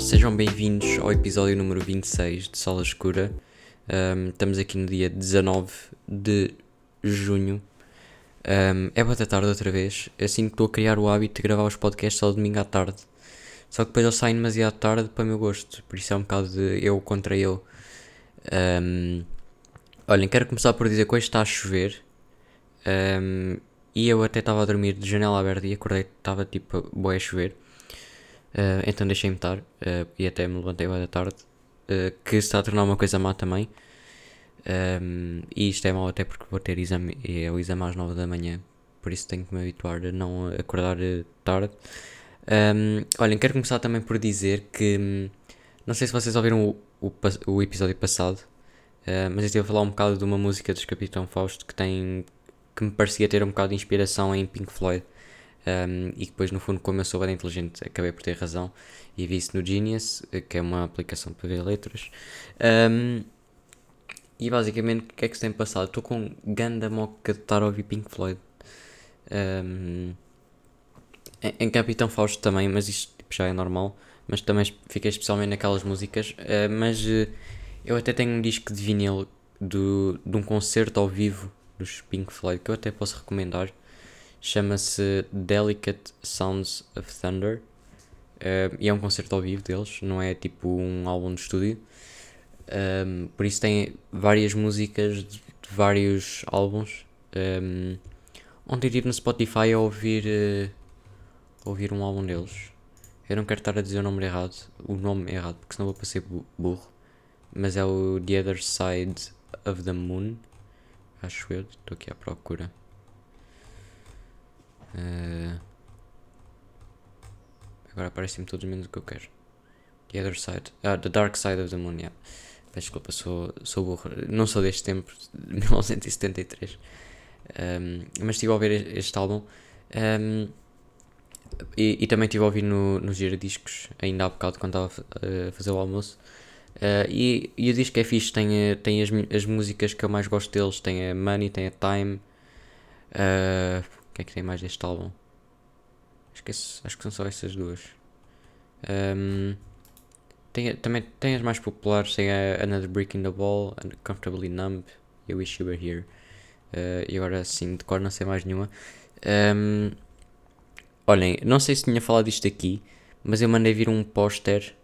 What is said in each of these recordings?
Sejam bem-vindos ao episódio número 26 de Sala Escura. Um, estamos aqui no dia 19 de junho. Um, é boa tarde outra vez. Assim que estou a criar o hábito de gravar os podcasts ao domingo à tarde. Só que depois eu saio demasiado tarde para o meu gosto. Por isso é um bocado de eu contra eu. Um, olhem, quero começar por dizer que hoje está a chover. Um, e eu até estava a dormir de janela aberta e acordei, estava tipo boa a chover. Uh, então deixei-me estar uh, e até me levantei da tarde. Uh, que se está a tornar uma coisa má também. Um, e isto é mau até porque vou ter exame, é o exame às 9 da manhã. Por isso tenho que me habituar a não acordar tarde. Um, olhem, quero começar também por dizer que. Hum, não sei se vocês ouviram o, o, o episódio passado, mas eu estive a falar um bocado de uma música dos Capitão Fausto que tem que me parecia ter um bocado de inspiração em Pink Floyd. Um, e depois, no fundo, como eu sou bem inteligente, acabei por ter razão e vi isso no Genius, que é uma aplicação para ver letras. Um, e basicamente, o que é que se tem passado? Estou com ganda moca de estar a ouvir Pink Floyd. Um, em, em Capitão Fausto também, mas isto tipo, já é normal. Mas também fiquei especialmente naquelas músicas. Uh, mas uh, eu até tenho um disco de vinil do, de um concerto ao vivo dos Pink Floyd que eu até posso recomendar. Chama-se Delicate Sounds of Thunder. Uh, e é um concerto ao vivo deles, não é tipo um álbum de estúdio. Um, por isso tem várias músicas de, de vários álbuns. Um, ontem estive no Spotify a ouvir, uh, ouvir um álbum deles. Eu não quero estar a dizer o nome errado, o nome errado, porque senão vou parecer burro. Mas é o The Other Side of the Moon. Acho eu, estou aqui à procura. Uh, agora aparecem-me todos menos o que eu quero. The Other Side. Ah, The Dark Side of the Moon, yeah. Peço desculpa, sou, sou burro. Não sou deste tempo, de 1973. Um, mas estive a ouvir este álbum. Um, e, e, também estive a ouvir no, no Giradiscos, ainda há bocado, quando estava a fazer o almoço. Uh, e, e o disco é fixe, tem, eh, tem as, as músicas que eu mais gosto deles, tem a Money, tem a Time. Uh, o que é que tem mais deste álbum? Esse, acho que são só essas duas. Um, tem, também tem as mais populares, tem a Another Brick in the Wall, Comfortably Numb e Wish You Were Here. Uh, e agora sim, de cor não sei mais nenhuma. Um, olhem, não sei se tinha falado disto aqui, mas eu mandei vir um póster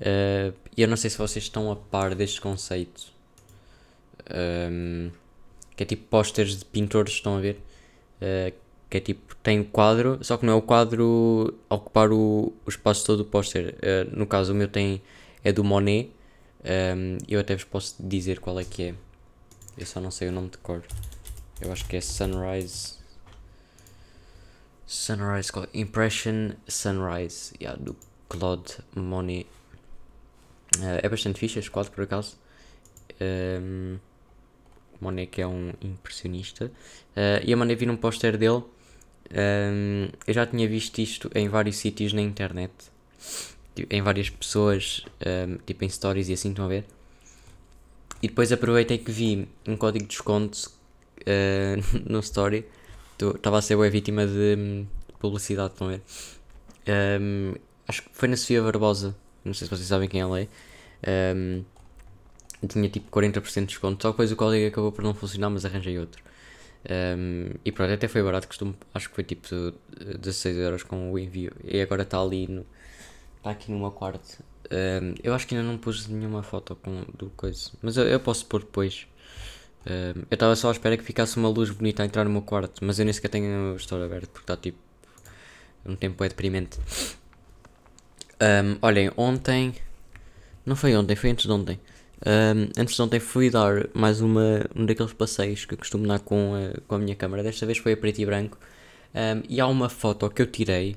Uh, e eu não sei se vocês estão a par deste conceito. Um, que é tipo posters de pintores, estão a ver? Uh, que é tipo, tem o quadro, só que não é o quadro a ocupar o, o espaço todo do póster. Uh, no caso, o meu tem, é do Monet. Um, eu até vos posso dizer qual é que é. Eu só não sei o nome de cor. Eu acho que é Sunrise. Sunrise, Impression Sunrise, yeah, do Claude Monet. Uh, é bastante fixe este quadro, por acaso. Um, Monet que é um impressionista. Uh, e eu mandei vir um póster dele. Um, eu já tinha visto isto em vários sítios na internet. Tipo, em várias pessoas, um, tipo em stories e assim, estão a ver? E depois aproveitei que vi um código de desconto uh, no story. Estava a ser a vítima de, de publicidade, estão a ver? Um, acho que foi na Sofia Barbosa não sei se vocês sabem quem ela é. Um, tinha tipo 40% de desconto, só que depois o código acabou por não funcionar, mas arranjei outro. Um, e pronto, até foi barato, costumo, acho que foi tipo 16 euros com o envio. E agora está ali no. Está aqui no meu quarto. Um, eu acho que ainda não pus nenhuma foto com, do coisa, mas eu, eu posso pôr depois. Um, eu estava só à espera que ficasse uma luz bonita a entrar no meu quarto, mas eu nem sequer tenho o store aberto porque está tipo. Um tempo é deprimente. Olhem, ontem. Não foi ontem, foi antes de ontem. Um, antes de ontem fui dar mais uma, um daqueles passeios que eu costumo dar com a, com a minha câmera. Desta vez foi a preto e branco. Um, e há uma foto que eu tirei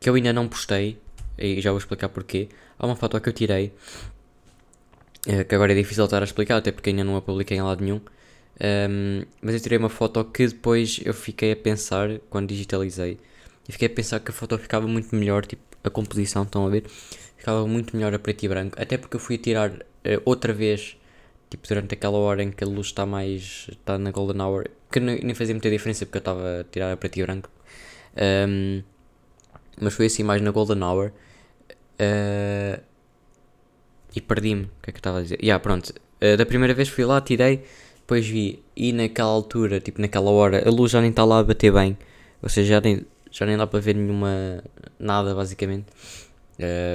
que eu ainda não postei. E já vou explicar porquê. Há uma foto que eu tirei eh, que agora é difícil estar a explicar, até porque ainda não a publiquei em lado nenhum. Um, mas eu tirei uma foto que depois eu fiquei a pensar quando digitalizei. E fiquei a pensar que a foto ficava muito melhor, tipo, a composição, estão a ver? Ficava muito melhor a preto e branco. Até porque eu fui tirar uh, outra vez, tipo durante aquela hora em que a luz está mais. está na golden hour, que nem fazia muita diferença porque eu estava a tirar a preto e branco. Um, mas foi assim mais na golden hour. Uh, e perdi-me. O que é que eu estava a dizer? Yeah, pronto. Uh, da primeira vez fui lá, tirei, depois vi, e naquela altura, tipo naquela hora, a luz já nem está lá a bater bem. Ou seja, já nem, já nem dá para ver nenhuma. nada, basicamente.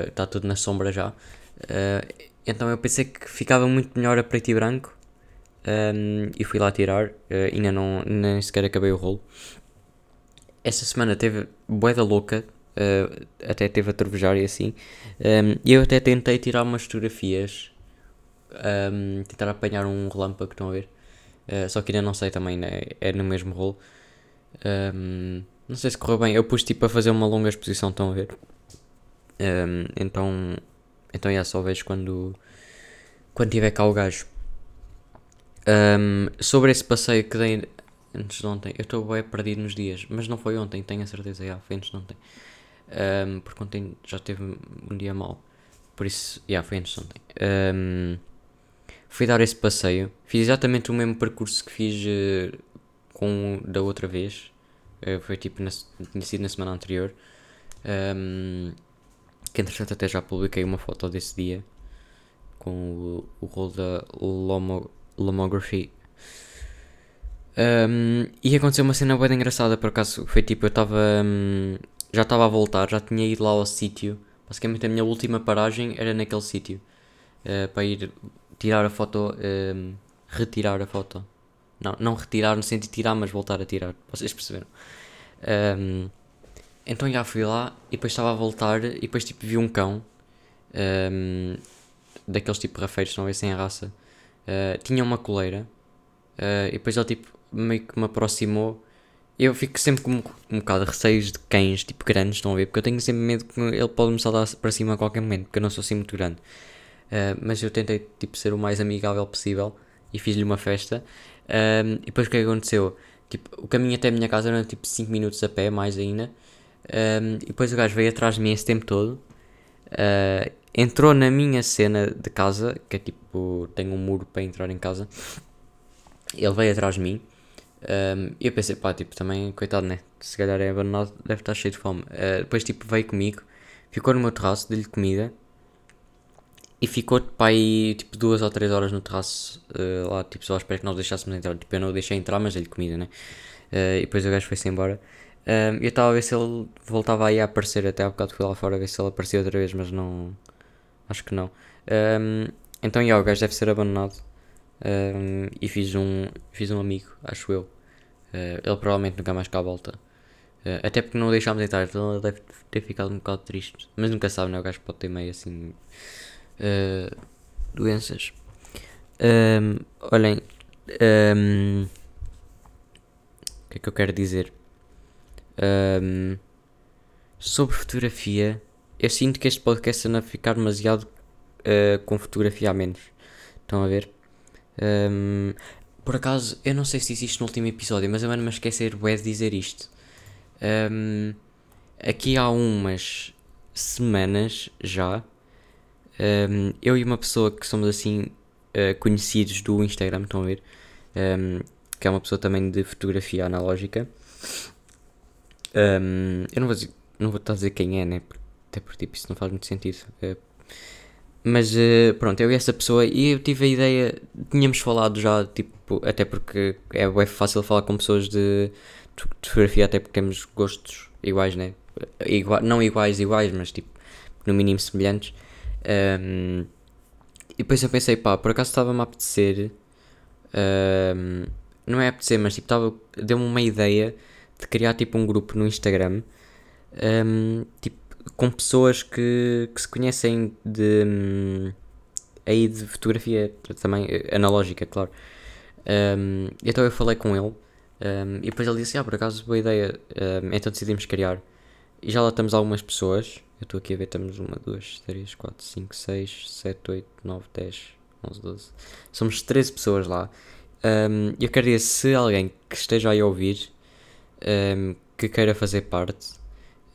Está uh, tudo na sombra já. Uh, então eu pensei que ficava muito melhor a preto e branco. Um, e fui lá tirar. Uh, ainda não, nem sequer acabei o rolo. Esta semana teve boeda louca. Uh, até teve a trovejar e assim. Um, e eu até tentei tirar umas fotografias. Um, tentar apanhar um relâmpago, estão a ver? Uh, só que ainda não sei também, né? é no mesmo rolo. Não sei se correu bem. Eu pus tipo a fazer uma longa exposição, estão a ver? Então, então já só vejo quando, quando tiver cá o gajo. Um, sobre esse passeio que dei antes de ontem, eu estou bem perdido nos dias, mas não foi ontem, tenho a certeza, já, foi antes de ontem. Um, porque ontem já teve um dia mau. Por isso, já, foi antes de ontem. Um, fui dar esse passeio, fiz exatamente o mesmo percurso que fiz uh, com da outra vez. Uh, foi tipo, na, tinha sido na semana anterior. Um, que entretanto até já publiquei uma foto desse dia com o, o rolo da Lomo, Lomography. Um, e aconteceu uma cena bem engraçada por acaso. Foi tipo, eu estava. Um, já estava a voltar, já tinha ido lá ao sítio. Basicamente a minha última paragem era naquele sítio. Uh, para ir tirar a foto. Um, retirar a foto. Não, não retirar no sentido de tirar, mas voltar a tirar. Vocês perceberam? Um, então já fui lá e depois estava a voltar e depois tipo vi um cão. Um, daqueles tipo rafeiros, não é sem raça. Uh, tinha uma coleira. Uh, e depois ele tipo meio que me aproximou. Eu fico sempre com um, um bocado de receios de cães tipo grandes, estão a ver? Porque eu tenho sempre medo que ele pode me saltar para cima a qualquer momento, porque eu não sou assim muito grande. Uh, mas eu tentei tipo ser o mais amigável possível e fiz-lhe uma festa. E depois o é que aconteceu? Tipo, o caminho até a minha casa era tipo 5 minutos a pé, mais ainda. Um, e depois o gajo veio atrás de mim esse tempo todo. Uh, entrou na minha cena de casa, que é tipo, tem um muro para entrar em casa. Ele veio atrás de mim. Um, e eu pensei, pá, tipo, também, coitado, né? Se calhar é abandonado, deve estar cheio de fome. Uh, depois, tipo, veio comigo, ficou no meu terraço, dei-lhe comida. E ficou, pá, aí, tipo, duas ou três horas no terraço, uh, lá, tipo, só espero que nós deixássemos entrar. Tipo, eu não o deixei entrar, mas dei-lhe comida, né? E depois o gajo foi-se embora. Um, eu estava a ver se ele voltava aí a aparecer, até há bocado fui lá fora a ver se ele aparecia outra vez, mas não. Acho que não. Um, então, yeah, o gajo deve ser abandonado. Um, e fiz um, fiz um amigo, acho eu. Uh, ele provavelmente nunca mais cá volta. Uh, até porque não o deixámos entrar, então ele deve ter ficado um bocado triste. Mas nunca sabe, né? O gajo pode ter meio assim. Uh, doenças. Olhem. O que é que eu quero dizer? Um, sobre fotografia, eu sinto que este podcast anda a ficar demasiado uh, com fotografia a menos. Estão a ver? Um, por acaso, eu não sei se existe no último episódio, mas eu ando-me a esquecer de dizer isto. Um, aqui há umas semanas já, um, eu e uma pessoa que somos assim uh, conhecidos do Instagram, estão a ver? Que é uma pessoa também de fotografia analógica. Um, eu não vou, dizer, não vou estar a dizer quem é, né? Até porque tipo, isso não faz muito sentido. Uh, mas uh, pronto, eu e essa pessoa, e eu tive a ideia, tínhamos falado já, tipo, até porque é bem fácil falar com pessoas de, de fotografia, até porque temos gostos iguais, né? Igua, não iguais, iguais, mas tipo, no mínimo semelhantes. Um, e depois eu pensei, pá, por acaso estava-me a apetecer, um, não é apetecer, mas tipo, deu-me uma ideia de criar tipo um grupo no Instagram, um, tipo, com pessoas que, que se conhecem de um, aí de fotografia também analógica, claro. Um, então eu falei com ele um, e depois ele disse, ah, por acaso boa ideia, um, então decidimos criar. E já lá estamos algumas pessoas. Eu estou aqui a ver, estamos uma, duas, três, quatro, cinco, seis, sete, oito, nove, dez, onze, doze. Somos 13 pessoas lá. Um, eu queria, se alguém que esteja aí a ouvir um, que queira fazer parte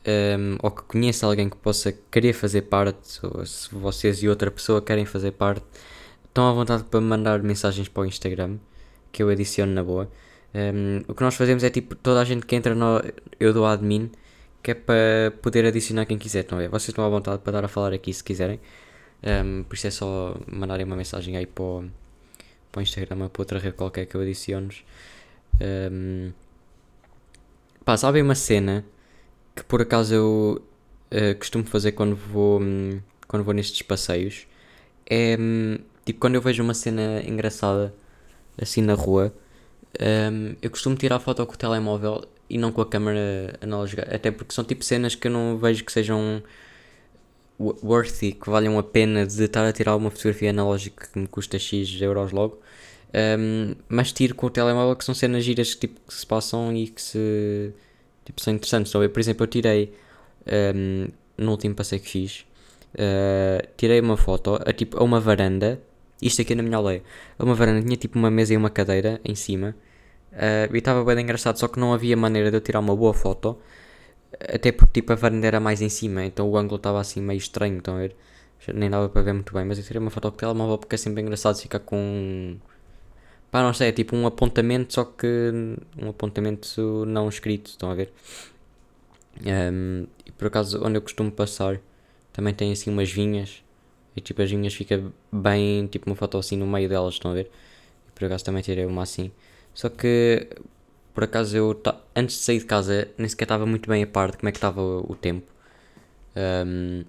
um, ou que conheça alguém que possa querer fazer parte, ou se vocês e outra pessoa querem fazer parte, estão à vontade para mandar mensagens para o Instagram que eu adiciono na boa. Um, o que nós fazemos é tipo toda a gente que entra no eu dou admin que é para poder adicionar quem quiser, a ver? Vocês estão à vontade para dar a falar aqui se quiserem. Um, por isso é só mandarem uma mensagem aí para o, para o Instagram ou para outra rede qualquer que eu adiciono-nos. Um, pá, sabem uma cena que por acaso eu uh, costumo fazer quando vou, um, quando vou nestes passeios? É um, tipo quando eu vejo uma cena engraçada assim na rua, um, eu costumo tirar foto com o telemóvel e não com a câmera analógica, até porque são tipo cenas que eu não vejo que sejam worthy, que valham a pena de estar a tirar uma fotografia analógica que me custa X euros logo. Um, mas tiro com o telemóvel que são cenas giras tipo, que se passam e que se tipo, são interessantes. Por exemplo, eu tirei um, no último passeio que fiz, uh, tirei uma foto a, tipo, a uma varanda, isto aqui na minha aldeia, a uma varanda tinha tipo uma mesa e uma cadeira em cima. Uh, e estava bem engraçado, só que não havia maneira de eu tirar uma boa foto até porque tipo a varanda era mais em cima, então o ângulo estava assim meio estranho, então ver? nem dava para ver muito bem, mas eu tirei uma foto com o telemóvel porque é sempre engraçado ficar com. Pá, não sei, é tipo um apontamento, só que um apontamento não escrito, estão a ver? Um, e por acaso, onde eu costumo passar, também tem assim umas vinhas, e tipo as vinhas fica bem, tipo uma foto assim no meio delas, estão a ver? E por acaso também tirei uma assim. Só que por acaso eu, antes de sair de casa, nem sequer estava muito bem a par de como é que estava o, tempo. Um,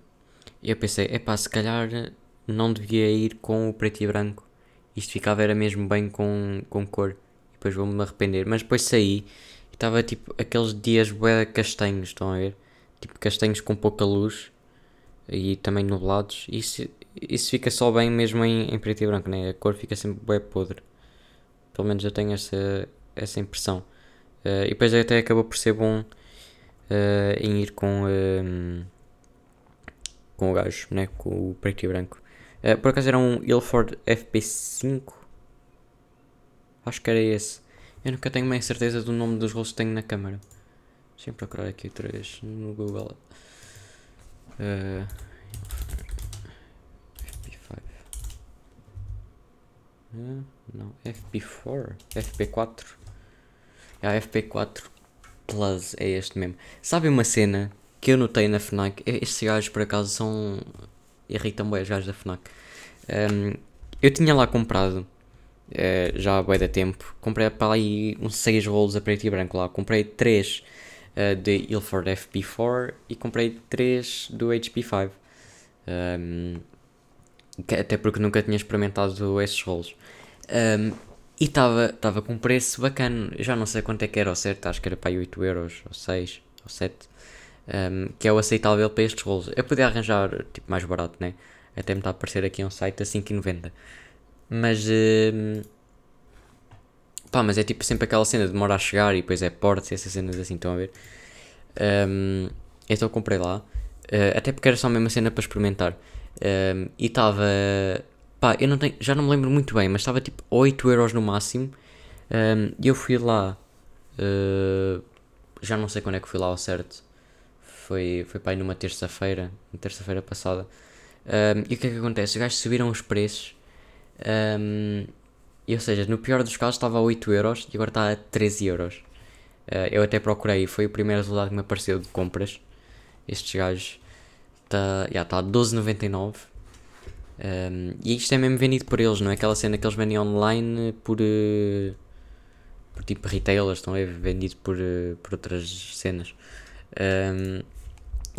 e eu pensei, epá, se calhar não devia ir com o preto e branco. Isto ficava era mesmo bem com, com cor. Depois vou-me arrepender. Mas depois saí e estava tipo aqueles dias bué castanhos, estão a ver? Tipo castanhos com pouca luz e também nublados. Isso, isso fica só bem mesmo em, em preto e branco, né? A cor fica sempre bué podre. Pelo menos eu tenho essa, essa impressão. Uh, e depois até acabou por ser bom uh, em ir com, uh, com o gajo, né? com o preto e branco. Por acaso era um Ilford FP5? Acho que era esse. Eu nunca tenho bem certeza do nome dos rolos que tenho na câmera. Deixa eu procurar aqui vez no Google. FP5. não, FP4? FP4? A FP4 Plus é este mesmo. Sabe uma cena que eu notei na FNAC? Estes gajos por acaso são. Irritam bem os gajos da FNAC. Um, eu tinha lá comprado uh, já há bem da tempo. Comprei para aí uns 6 rolos a preto e branco lá. Comprei 3 uh, eh, de Ilford FP4 e comprei 3 do HP5. Um, até porque nunca tinha experimentado esses rolos. Um, e estava com um preço bacana, já não sei quanto é que era ao certo, acho que era para aí 8 euros, ou 6, ou 7, um, que é o aceitável para estes rolos. Eu podia arranjar tipo mais barato, né? Até me está a aparecer aqui um site a 5,90. Mas, um, pá, mas é tipo sempre aquela cena de demora a chegar e depois é portas e essas cenas assim, estão a ver? Um, então comprei lá, uh, até porque era só a mesma cena para experimentar. Um, e estava Pá, eu não tenho, já não me lembro muito bem, mas estava tipo 8 euros no máximo. E eu fui lá. Uh, já não sei quando é que fui lá ao certo. Foi, foi para aí numa terça-feira, terça-feira passada. Um, e o que é que acontece? Os gajos subiram os preços. Um, e, ou seja, no pior dos casos estava a 8 euros e agora está a 13 euros. Uh, eu até procurei, foi o primeiro resultado que me apareceu de compras. Estes gajos está yeah, tá a 12,99 um, e isto é mesmo vendido por eles, não é aquela cena que eles vendem online por, uh, por tipo retailers, estão ver? Vendido por, uh, por outras cenas. Um,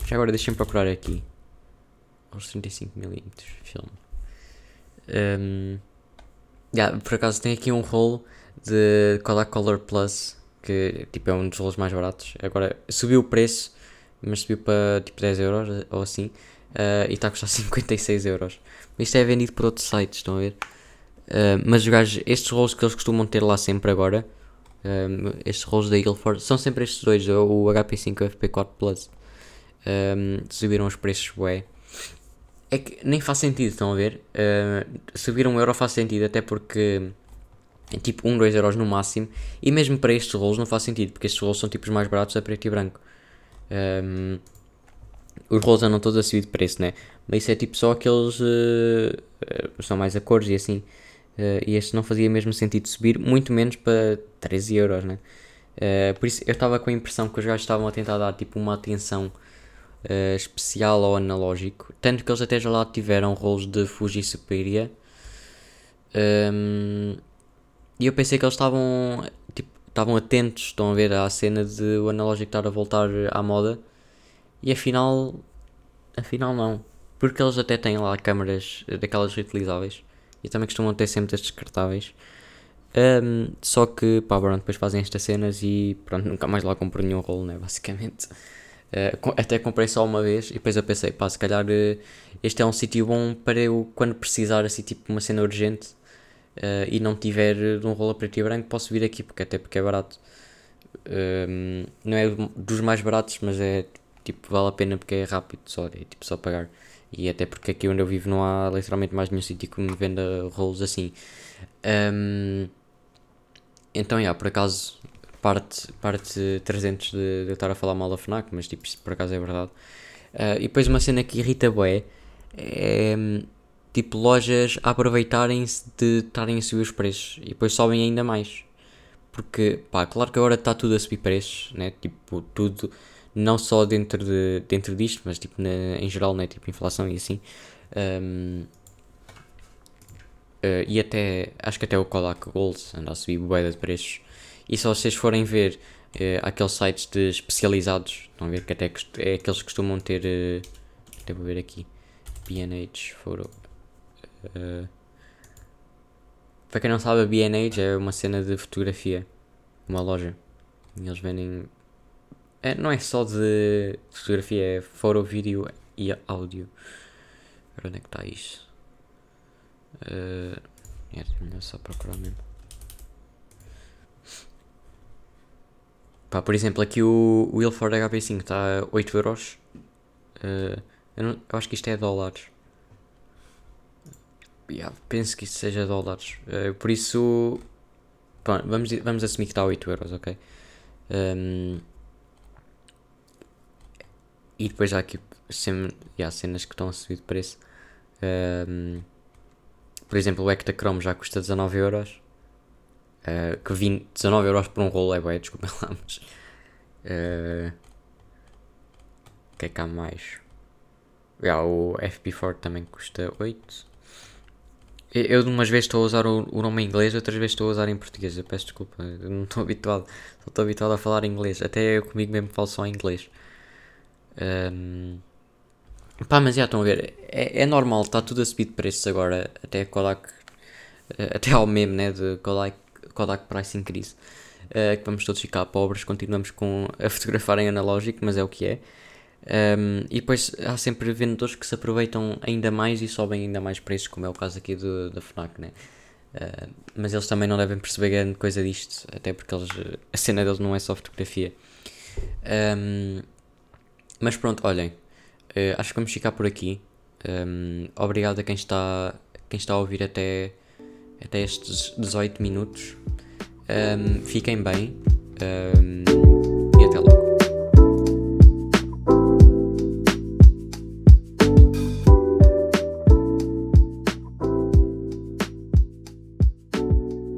já agora deixem-me procurar aqui. Aos 35mm filme. Um, yeah, por acaso tem aqui um rolo de Kodak Color Plus, que tipo, é um dos rolos mais baratos. Agora subiu o preço, mas subiu para tipo 10 euros ou assim. Uh, e está a custar 56 euros. Isto é vendido por outros sites, estão a ver? Uh, mas os gajos, estes rolos que eles costumam ter lá sempre agora, um, estes rolos da Ilford, são sempre estes dois, o HP5 e o FP4 Plus. Um, subiram os preços, bué. É que nem faz sentido, estão a ver? Uh, subir um euro faz sentido, até porque é tipo 1, 2 euros no máximo. E mesmo para estes rolos não faz sentido, porque estes rolos são tipos mais baratos a preto e branco. Um, os rolos andam todos a subir de preço, né? Mas isso é tipo só aqueles. Uh, são mais a cores e assim. Uh, e este não fazia mesmo sentido subir, muito menos para 13 euros, né? Uh, por isso eu estava com a impressão que os gajos estavam a tentar dar tipo uma atenção uh, especial ou analógico. Tanto que eles até já lá tiveram rolos de Fuji Superior. Um, e eu pensei que eles estavam tipo, estavam atentos, estão a ver à cena de o analógico estar a voltar à moda. E afinal, afinal não. Porque eles até têm lá câmaras daquelas reutilizáveis. E também costumam ter sempre as descartáveis. Um, só que, pá, pronto, depois fazem estas cenas e pronto, nunca mais lá compro nenhum rolo, né, basicamente. Uh, até comprei só uma vez e depois eu pensei, pá, se calhar uh, este é um sítio bom para eu, quando precisar, assim, tipo, uma cena urgente uh, e não tiver de um rolo preto e branco, posso vir aqui, porque até porque é barato. Um, não é dos mais baratos, mas é, tipo, vale a pena porque é rápido, só, é tipo, só pagar. E até porque aqui onde eu vivo não há literalmente mais nenhum sítio que me venda rolos assim. Um, então, yeah, por acaso, parte, parte 300 de, de eu estar a falar mal da FNAC, mas tipo, isso por acaso é verdade. Uh, e depois uma cena que irrita bué é tipo lojas aproveitarem-se de estarem a subir os preços e depois sobem ainda mais. Porque, pá, claro que agora está tudo a subir preços, né? Tipo, tudo, não só dentro, de, dentro disto, mas tipo na, em geral, né? Tipo, inflação e assim. Um, Uh, e até, acho que até o Kodak Gold anda a subir boeda de preços. E se vocês forem ver uh, aqueles sites de especializados, estão a ver que até é aqueles que costumam ter, uh, até vou ver aqui, B&H Photo. Uh, para quem não sabe, a B&H é uma cena de fotografia, uma loja. E eles vendem, não é só de fotografia, é foto, vídeo e áudio. Onde é que está isso? Uh, é melhor só procurar mesmo. Pá, por exemplo, aqui o, o Ilford HP5 está a 8 euros. Uh, eu, não, eu, acho que isto é dólares. Yeah, penso que isto seja dólares. Uh, por isso, pronto, vamos, vamos assumir que está a 8 euros, ok? Um, e depois há aqui sem, yeah, cenas que estão a subir de preço. Um, por exemplo, o Ectachrome já custa 19 euros. Uh, que 20, 19 euros por um rolo é bué, desculpem lá, mas... Uh, o que é que há mais? Yeah, o FP4 também custa 8. Eu, eu de umas vezes estou a usar o, o, nome em inglês, outras vezes estou a usar em português. Eu peço desculpa, eu não estou habituado. Só estou habituado a falar inglês. Até eu comigo mesmo falo só em inglês. Um, Pá, mas já estão a ver, é, é normal, está tudo a subir de preços agora, até Kodak, eh, até ao meme, né, de Kodak, Kodak Price Increase, uh, que vamos todos ficar pobres, continuamos com, a fotografar em analógico, mas é o que é. Um, e depois há sempre vendedores que se aproveitam ainda mais e sobem ainda mais preços, como é o caso aqui do, da FNAC, né? Uh, mas eles também não devem perceber grande coisa disto, até porque eles, a cena deles não é só fotografia. Um, mas pronto, olhem, Uh, acho que vamos ficar por aqui. Um, obrigado a quem está, quem está a ouvir até, até estes 18 minutos. Um, fiquem bem. Um,